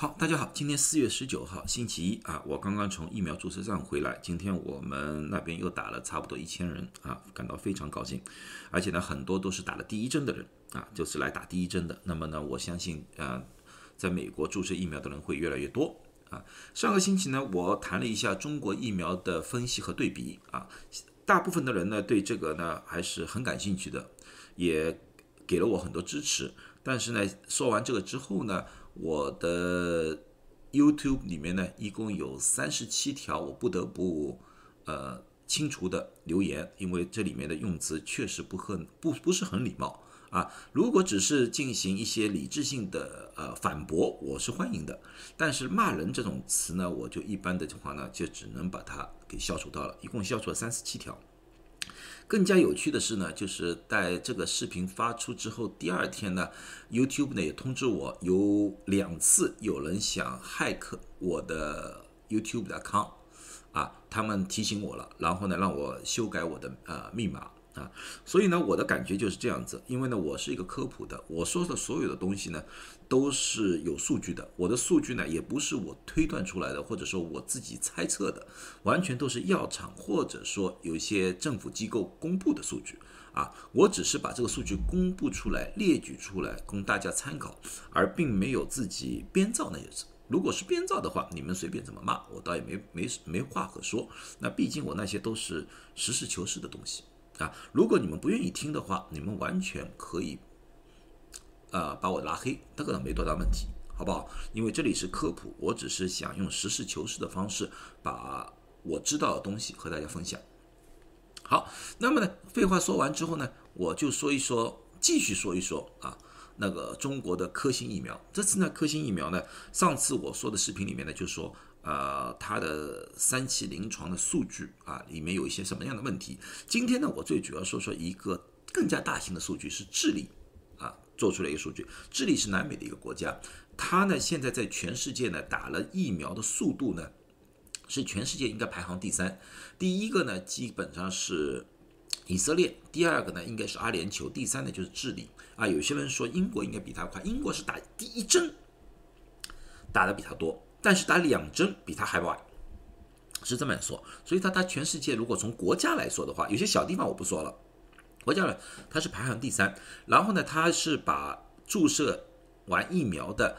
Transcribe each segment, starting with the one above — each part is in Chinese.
好，大家好，今天四月十九号，星期一啊，我刚刚从疫苗注射站回来。今天我们那边又打了差不多一千人啊，感到非常高兴。而且呢，很多都是打了第一针的人啊，就是来打第一针的。那么呢，我相信啊，在美国注射疫苗的人会越来越多啊。上个星期呢，我谈了一下中国疫苗的分析和对比啊，大部分的人呢对这个呢还是很感兴趣的，也给了我很多支持。但是呢，说完这个之后呢，我的 YouTube 里面呢，一共有三十七条，我不得不呃清除的留言，因为这里面的用词确实不很不不是很礼貌啊。如果只是进行一些理智性的呃反驳，我是欢迎的。但是骂人这种词呢，我就一般的话呢，就只能把它给消除掉了，一共消除了三十七条。更加有趣的是呢，就是在这个视频发出之后，第二天呢，YouTube 呢也通知我有两次有人想骇客我的 YouTube 的 account，啊，他们提醒我了，然后呢让我修改我的呃密码。啊，所以呢，我的感觉就是这样子，因为呢，我是一个科普的，我说的所有的东西呢，都是有数据的，我的数据呢，也不是我推断出来的，或者说我自己猜测的，完全都是药厂或者说有一些政府机构公布的数据啊，我只是把这个数据公布出来，列举出来供大家参考，而并没有自己编造那些字。如果是编造的话，你们随便怎么骂，我倒也没没没话可说。那毕竟我那些都是实事求是的东西。啊，如果你们不愿意听的话，你们完全可以，呃，把我拉黑，这个没多大问题，好不好？因为这里是科普，我只是想用实事求是的方式，把我知道的东西和大家分享。好，那么呢，废话说完之后呢，我就说一说，继续说一说啊，那个中国的科兴疫苗。这次呢，科兴疫苗呢，上次我说的视频里面呢，就说。呃，它的三期临床的数据啊，里面有一些什么样的问题？今天呢，我最主要说说一个更加大型的数据，是智利啊做出来一个数据。智利是南美的一个国家，它呢现在在全世界呢打了疫苗的速度呢，是全世界应该排行第三。第一个呢基本上是以色列，第二个呢应该是阿联酋，第三呢就是智利啊。有些人说英国应该比它快，英国是打第一针打的比它多。但是打两针比他还晚，是这么说。所以他他全世界如果从国家来说的话，有些小地方我不说了，国家呢它是排行第三。然后呢，他是把注射完疫苗的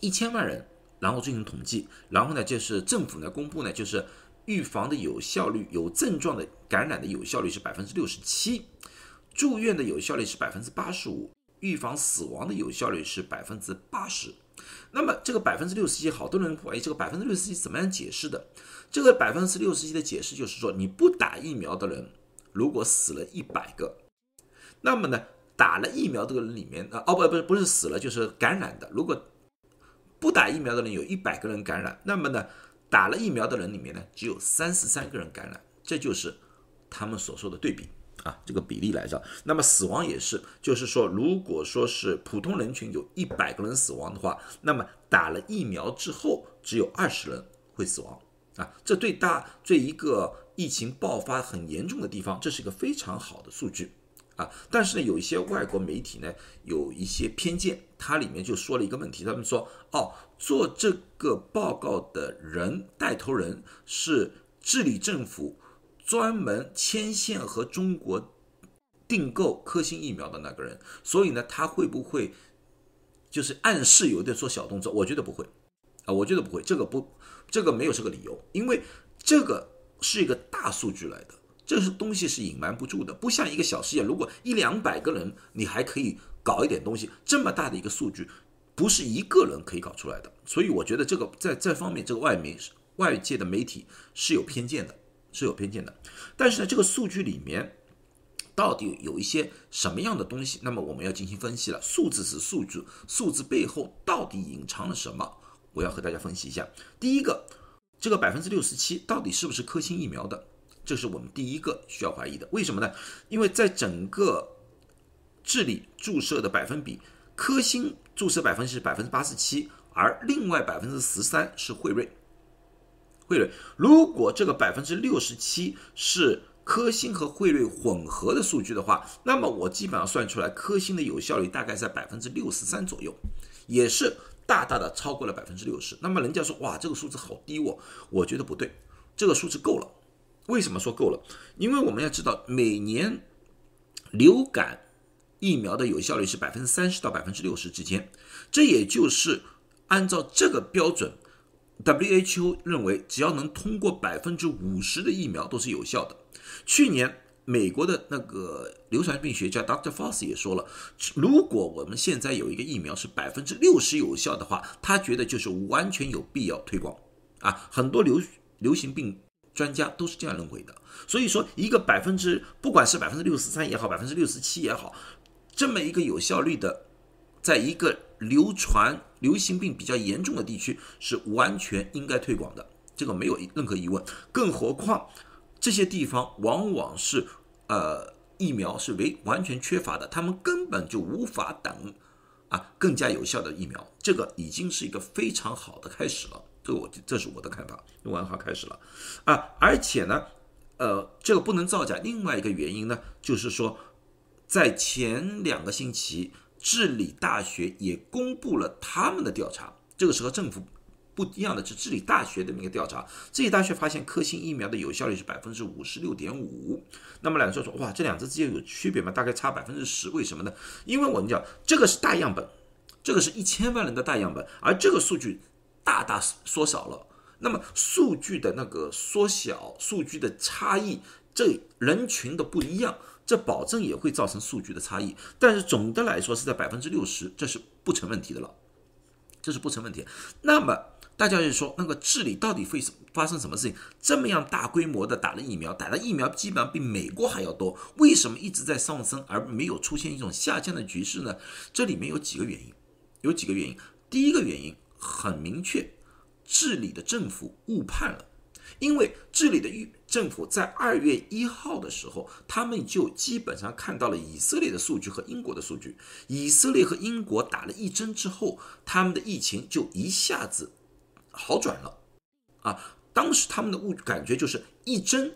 一千万人，然后进行统计，然后呢就是政府呢公布呢就是预防的有效率，有症状的感染的有效率是百分之六十七，住院的有效率是百分之八十五，预防死亡的有效率是百分之八十。那么这个百分之六十七，好多人怀疑这个百分之六十七怎么样解释的？这个百分之六十七的解释就是说，你不打疫苗的人，如果死了一百个，那么呢，打了疫苗的人里面啊，哦不不是不是死了，就是感染的。如果不打疫苗的人有一百个人感染，那么呢，打了疫苗的人里面呢，只有三十三个人感染，这就是他们所说的对比。啊，这个比例来着，那么死亡也是，就是说，如果说是普通人群有一百个人死亡的话，那么打了疫苗之后，只有二十人会死亡啊，这对大对一个疫情爆发很严重的地方，这是一个非常好的数据啊。但是呢，有一些外国媒体呢，有一些偏见，它里面就说了一个问题，他们说，哦，做这个报告的人带头人是智利政府。专门牵线和中国订购科兴疫苗的那个人，所以呢，他会不会就是暗示有点做小动作？我觉得不会啊，我觉得不会，这个不，这个没有这个理由，因为这个是一个大数据来的，这是东西是隐瞒不住的，不像一个小实验，如果一两百个人你还可以搞一点东西，这么大的一个数据不是一个人可以搞出来的，所以我觉得这个在这方面，这个外媒外界的媒体是有偏见的。是有偏见的，但是呢，这个数据里面到底有一些什么样的东西？那么我们要进行分析了。数字是数据，数字背后到底隐藏了什么？我要和大家分析一下。第一个，这个百分之六十七到底是不是科兴疫苗的？这是我们第一个需要怀疑的。为什么呢？因为在整个智利注射的百分比，科兴注射百分是百分之八十七，而另外百分之十三是辉瑞。汇率，如果这个百分之六十七是科兴和汇率混合的数据的话，那么我基本上算出来，科兴的有效率大概在百分之六十三左右，也是大大的超过了百分之六十。那么人家说哇，这个数字好低哦，我觉得不对，这个数字够了。为什么说够了？因为我们要知道，每年流感疫苗的有效率是百分之三十到百分之六十之间，这也就是按照这个标准，WHO 认为只要能通过百分之五十的疫苗都是有效的。去年。美国的那个流传病学家 Dr. Fauci 也说了，如果我们现在有一个疫苗是百分之六十有效的话，他觉得就是完全有必要推广啊。很多流流行病专家都是这样认为的。所以说，一个百分之不管是百分之六十三也好，百分之六十七也好，这么一个有效率的，在一个流传流行病比较严重的地区是完全应该推广的，这个没有任何疑问。更何况。这些地方往往是，呃，疫苗是为完全缺乏的，他们根本就无法等，啊，更加有效的疫苗，这个已经是一个非常好的开始了。这我这是我的看法，用完好开始了，啊，而且呢，呃，这个不能造假。另外一个原因呢，就是说，在前两个星期，治理大学也公布了他们的调查，这个是和政府。不一样的是，治理大学的一个调查，治理大学发现科兴疫苗的有效率是百分之五十六点五。那么，两说说，哇，这两者之间有区别吗？大概差百分之十，为什么呢？因为我们讲这个是大样本，这个是一千万人的大样本，而这个数据大大缩小了。那么，数据的那个缩小，数据的差异，这人群的不一样，这保证也会造成数据的差异。但是总的来说是在百分之六十，这是不成问题的了，这是不成问题。那么。大家就说，那个治理到底会发生什么事情？这么样大规模的打了疫苗，打的疫苗基本上比美国还要多，为什么一直在上升而没有出现一种下降的局势呢？这里面有几个原因，有几个原因。第一个原因很明确，治理的政府误判了。因为这里的政府在二月一号的时候，他们就基本上看到了以色列的数据和英国的数据。以色列和英国打了一针之后，他们的疫情就一下子。好转了，啊，当时他们的误感觉就是一针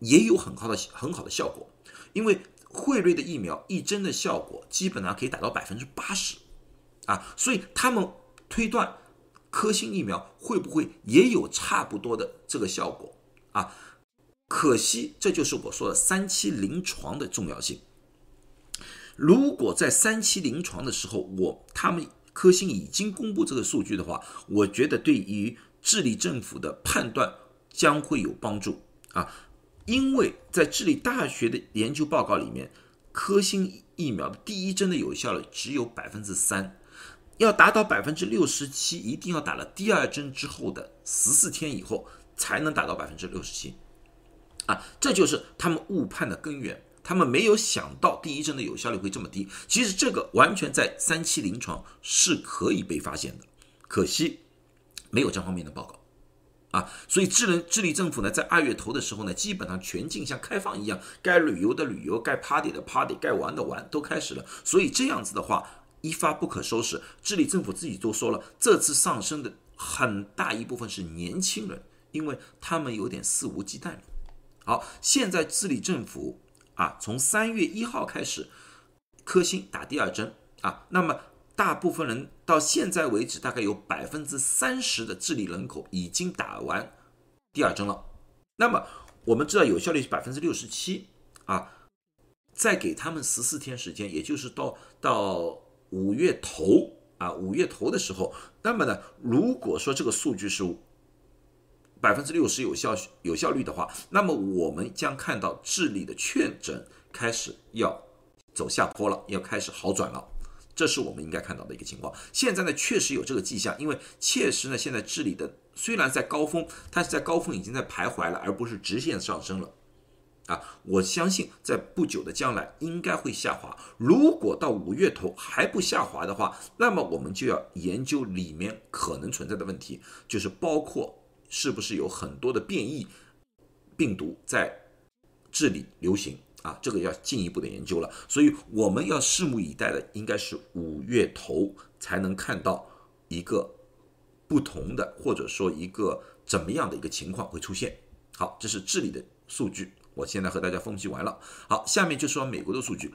也有很好的很好的效果，因为惠瑞的疫苗一针的效果基本上可以达到百分之八十，啊，所以他们推断科兴疫苗会不会也有差不多的这个效果啊？可惜这就是我说的三期临床的重要性。如果在三期临床的时候，我他们。科兴已经公布这个数据的话，我觉得对于智利政府的判断将会有帮助啊，因为在智利大学的研究报告里面，科兴疫苗的第一针的有效率只有百分之三，要达到百分之六十七，一定要打了第二针之后的十四天以后才能达到百分之六十七，啊，这就是他们误判的根源。他们没有想到第一针的有效率会这么低，其实这个完全在三期临床是可以被发现的，可惜没有这方面的报告啊。所以智能智利政府呢，在二月头的时候呢，基本上全境像开放一样，该旅游的旅游，该 party 的 party，该玩的玩都开始了。所以这样子的话，一发不可收拾。智利政府自己都说了，这次上升的很大一部分是年轻人，因为他们有点肆无忌惮。好，现在智利政府。啊，从三月一号开始，科兴打第二针啊，那么大部分人到现在为止，大概有百分之三十的智利人口已经打完第二针了。那么我们知道有效率是百分之六十七啊，再给他们十四天时间，也就是到到五月头啊，五月头的时候，那么呢，如果说这个数据是。百分之六十有效有效率的话，那么我们将看到智利的确诊开始要走下坡了，要开始好转了，这是我们应该看到的一个情况。现在呢，确实有这个迹象，因为确实呢，现在智利的虽然在高峰，但是在高峰已经在徘徊了，而不是直线上升了。啊，我相信在不久的将来应该会下滑。如果到五月头还不下滑的话，那么我们就要研究里面可能存在的问题，就是包括。是不是有很多的变异病毒在治理流行啊？这个要进一步的研究了。所以我们要拭目以待的，应该是五月头才能看到一个不同的，或者说一个怎么样的一个情况会出现。好，这是治理的数据，我现在和大家分析完了。好，下面就说美国的数据。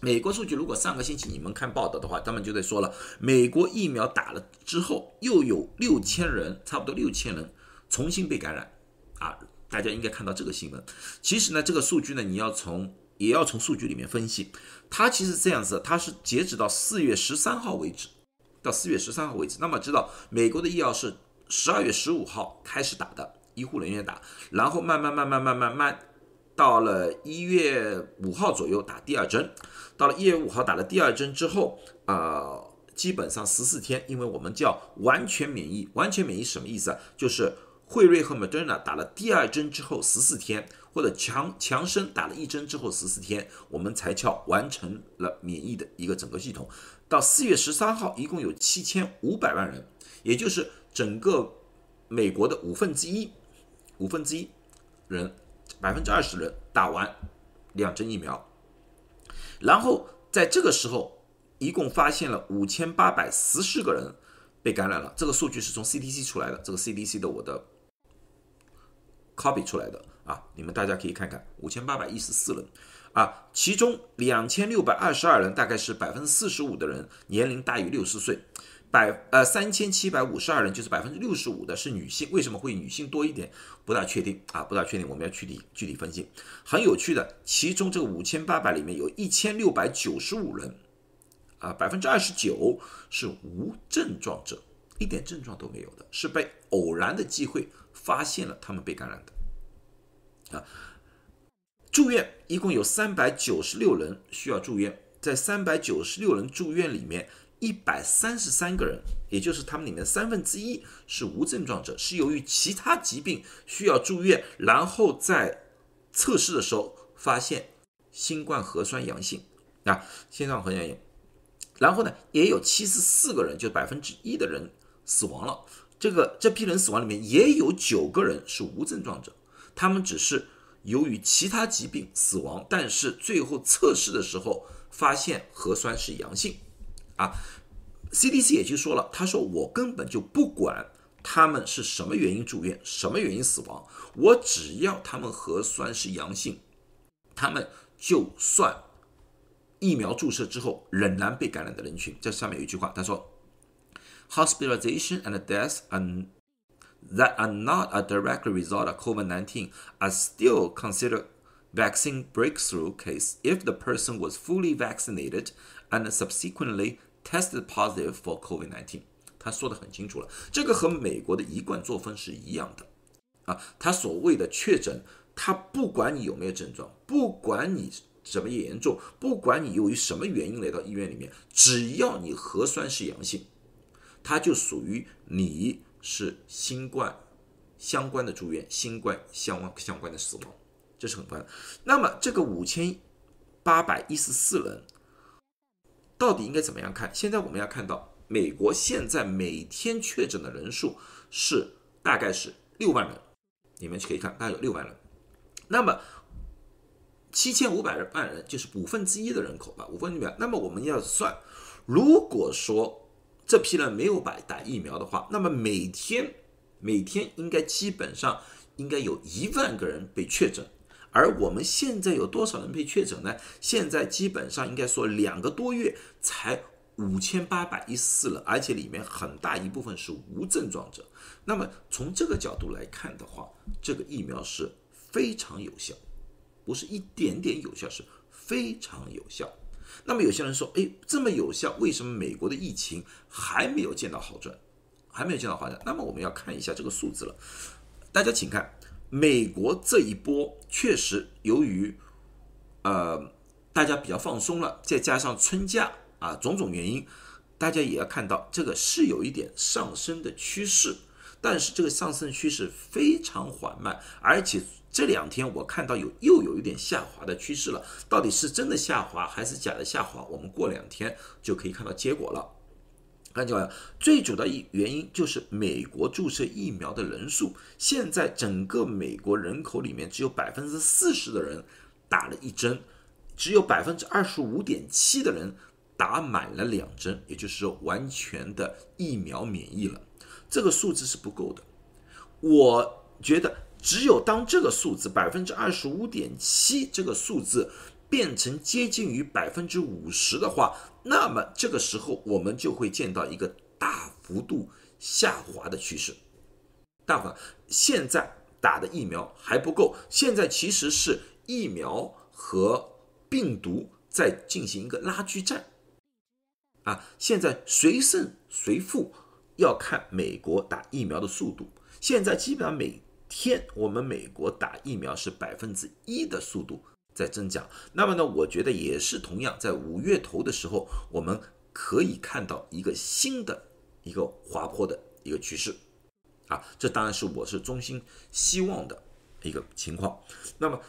美国数据，如果上个星期你们看报道的话，他们就在说了，美国疫苗打了之后，又有六千人，差不多六千人重新被感染，啊，大家应该看到这个新闻。其实呢，这个数据呢，你要从也要从数据里面分析，它其实这样子，它是截止到四月十三号为止，到四月十三号为止。那么知道美国的医药是十二月十五号开始打的，医护人员打，然后慢慢慢慢慢慢慢。到了一月五号左右打第二针，到了一月五号打了第二针之后，啊，基本上十四天，因为我们叫完全免疫。完全免疫什么意思啊？就是辉瑞和 Moderna 打了第二针之后十四天，或者强强生打了一针之后十四天，我们才叫完成了免疫的一个整个系统。到四月十三号，一共有七千五百万人，也就是整个美国的五分之一，五分之一人。百分之二十人打完两针疫苗，然后在这个时候，一共发现了五千八百十四个人被感染了。这个数据是从 CDC 出来的，这个 CDC 的我的 copy 出来的啊，你们大家可以看看，五千八百一十四人啊，其中两千六百二十二人，大概是百分之四十五的人年龄大于六十岁。百呃三千七百五十二人，就是百分之六十五的是女性，为什么会女性多一点？不大确定啊，不大确定，我们要具体具体分析。很有趣的，其中这个五千八百里面有一千六百九十五人，啊，百分之二十九是无症状者，一点症状都没有的，是被偶然的机会发现了他们被感染的，啊，住院一共有三百九十六人需要住院，在三百九十六人住院里面。一百三十三个人，也就是他们里面三分之一是无症状者，是由于其他疾病需要住院，然后在测试的时候发现新冠核酸阳性啊，新冠核酸阳性。然后呢，也有七十四个人，就百分之一的人死亡了。这个这批人死亡里面也有九个人是无症状者，他们只是由于其他疾病死亡，但是最后测试的时候发现核酸是阳性。啊，CDC 也就说了，他说我根本就不管他们是什么原因住院，什么原因死亡，我只要他们核酸是阳性，他们就算疫苗注射之后仍然被感染的人群。这上面有一句话，他说，hospitalization and deaths and that are not a direct result of COVID-19 are still considered vaccine breakthrough case if the person was fully vaccinated and subsequently tested positive for COVID-19，他说的很清楚了，这个和美国的一贯作风是一样的啊。他所谓的确诊，他不管你有没有症状，不管你怎么严重，不管你由于什么原因来到医院里面，只要你核酸是阳性，他就属于你是新冠相关的住院，新冠相关相关的死亡，这是很关键。那么这个五千八百一十四人。到底应该怎么样看？现在我们要看到，美国现在每天确诊的人数是大概是六万人，你们可以看，大概有六万人。那么七千五百万人就是五分之一的人口吧，五分之一。那么我们要算，如果说这批人没有打打疫苗的话，那么每天每天应该基本上应该有一万个人被确诊。而我们现在有多少人被确诊呢？现在基本上应该说两个多月才五千八百一十四人，而且里面很大一部分是无症状者。那么从这个角度来看的话，这个疫苗是非常有效，不是一点点有效，是非常有效。那么有些人说，哎，这么有效，为什么美国的疫情还没有见到好转，还没有见到好转？那么我们要看一下这个数字了，大家请看。美国这一波确实由于，呃，大家比较放松了，再加上春假啊，种种原因，大家也要看到这个是有一点上升的趋势，但是这个上升趋势非常缓慢，而且这两天我看到有又有一点下滑的趋势了，到底是真的下滑还是假的下滑？我们过两天就可以看到结果了。看见没最主要的原因就是美国注射疫苗的人数，现在整个美国人口里面只有百分之四十的人打了一针，只有百分之二十五点七的人打满了两针，也就是说完全的疫苗免疫了。这个数字是不够的。我觉得只有当这个数字百分之二十五点七这个数字变成接近于百分之五十的话，那么这个时候我们就会见到一个大幅度下滑的趋势。大伙现在打的疫苗还不够，现在其实是疫苗和病毒在进行一个拉锯战。啊，现在谁胜谁负要看美国打疫苗的速度。现在基本上每天我们美国打疫苗是百分之一的速度在增长。那么呢，我觉得也是同样，在五月头的时候，我们可以看到一个新的一个滑坡的一个趋势。啊，这当然是我是衷心希望的一个情况。那么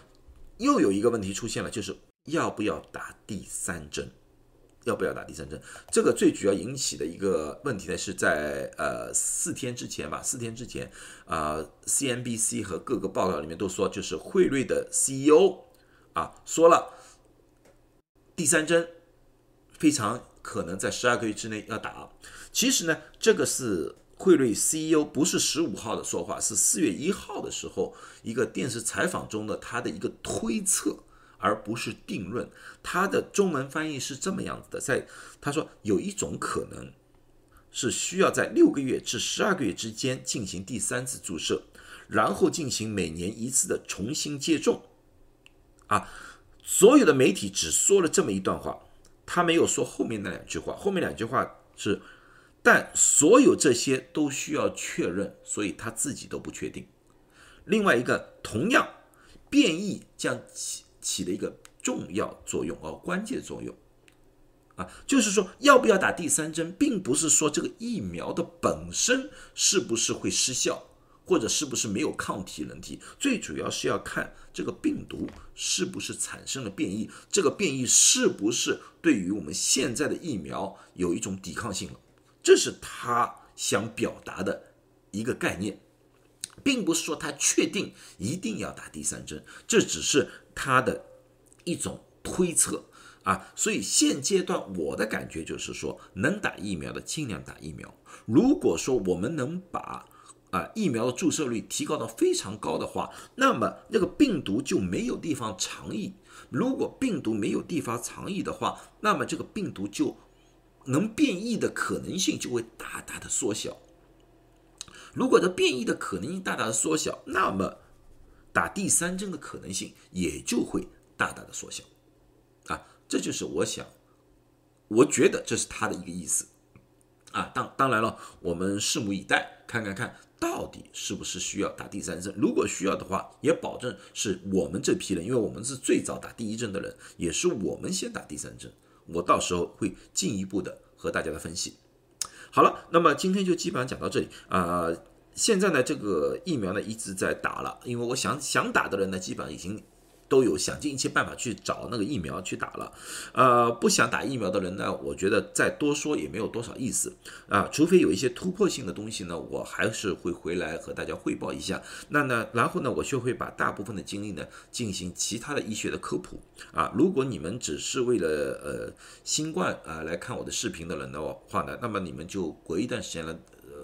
又有一个问题出现了，就是要不要打第三针？要不要打第三针？这个最主要引起的一个问题呢，是在呃四天之前吧，四天之前啊，CNBC 和各个报道里面都说，就是辉瑞的 CEO 啊说了，第三针非常可能在十二个月之内要打。其实呢，这个是辉瑞 CEO 不是十五号的说话，是四月一号的时候一个电视采访中的他的一个推测。而不是定论，他的中文翻译是这么样子的，在他说有一种可能是需要在六个月至十二个月之间进行第三次注射，然后进行每年一次的重新接种。啊，所有的媒体只说了这么一段话，他没有说后面那两句话，后面两句话是，但所有这些都需要确认，所以他自己都不确定。另外一个，同样变异将。起起了一个重要作用哦，关键作用啊，就是说要不要打第三针，并不是说这个疫苗的本身是不是会失效，或者是不是没有抗体人体，最主要是要看这个病毒是不是产生了变异，这个变异是不是对于我们现在的疫苗有一种抵抗性了，这是他想表达的一个概念。并不是说他确定一定要打第三针，这只是他的一种推测啊。所以现阶段我的感觉就是说，能打疫苗的尽量打疫苗。如果说我们能把啊疫苗的注射率提高到非常高的话，那么那个病毒就没有地方藏匿。如果病毒没有地方藏匿的话，那么这个病毒就能变异的可能性就会大大的缩小。如果这变异的可能性大大的缩小，那么打第三针的可能性也就会大大的缩小，啊，这就是我想，我觉得这是他的一个意思，啊，当当然了，我们拭目以待，看看看到底是不是需要打第三针。如果需要的话，也保证是我们这批人，因为我们是最早打第一针的人，也是我们先打第三针。我到时候会进一步的和大家的分析。好了，那么今天就基本上讲到这里啊。现在呢，这个疫苗呢一直在打了，因为我想想打的人呢，基本上已经都有想尽一切办法去找那个疫苗去打了。呃，不想打疫苗的人呢，我觉得再多说也没有多少意思啊。除非有一些突破性的东西呢，我还是会回来和大家汇报一下。那呢，然后呢，我就会把大部分的精力呢进行其他的医学的科普啊。如果你们只是为了呃新冠啊来看我的视频的人的话呢，那么你们就隔一段时间了。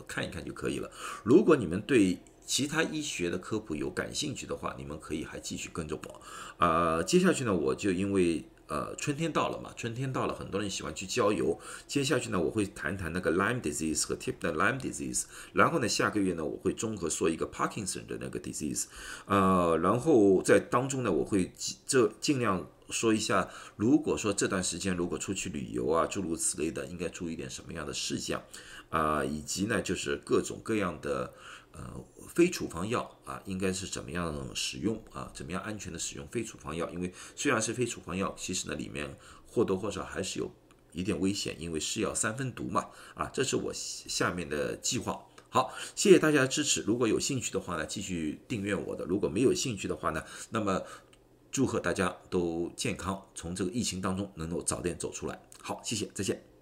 看一看就可以了。如果你们对其他医学的科普有感兴趣的话，你们可以还继续跟着我。啊，接下去呢，我就因为呃春天到了嘛，春天到了，很多人喜欢去郊游。接下去呢，我会谈谈那个 Lyme disease 和 Tip 的 Lyme disease。然后呢，下个月呢，我会综合说一个 Parkinson 的那个 disease。呃，然后在当中呢，我会这尽量说一下，如果说这段时间如果出去旅游啊，诸如此类的，应该注意点什么样的事项。啊，以及呢，就是各种各样的呃非处方药啊，应该是怎么样使用啊？怎么样安全的使用非处方药？因为虽然是非处方药，其实呢里面或多或少还是有一点危险，因为是药三分毒嘛。啊，这是我下面的计划。好，谢谢大家的支持。如果有兴趣的话呢，继续订阅我的；如果没有兴趣的话呢，那么祝贺大家都健康，从这个疫情当中能够早点走出来。好，谢谢，再见。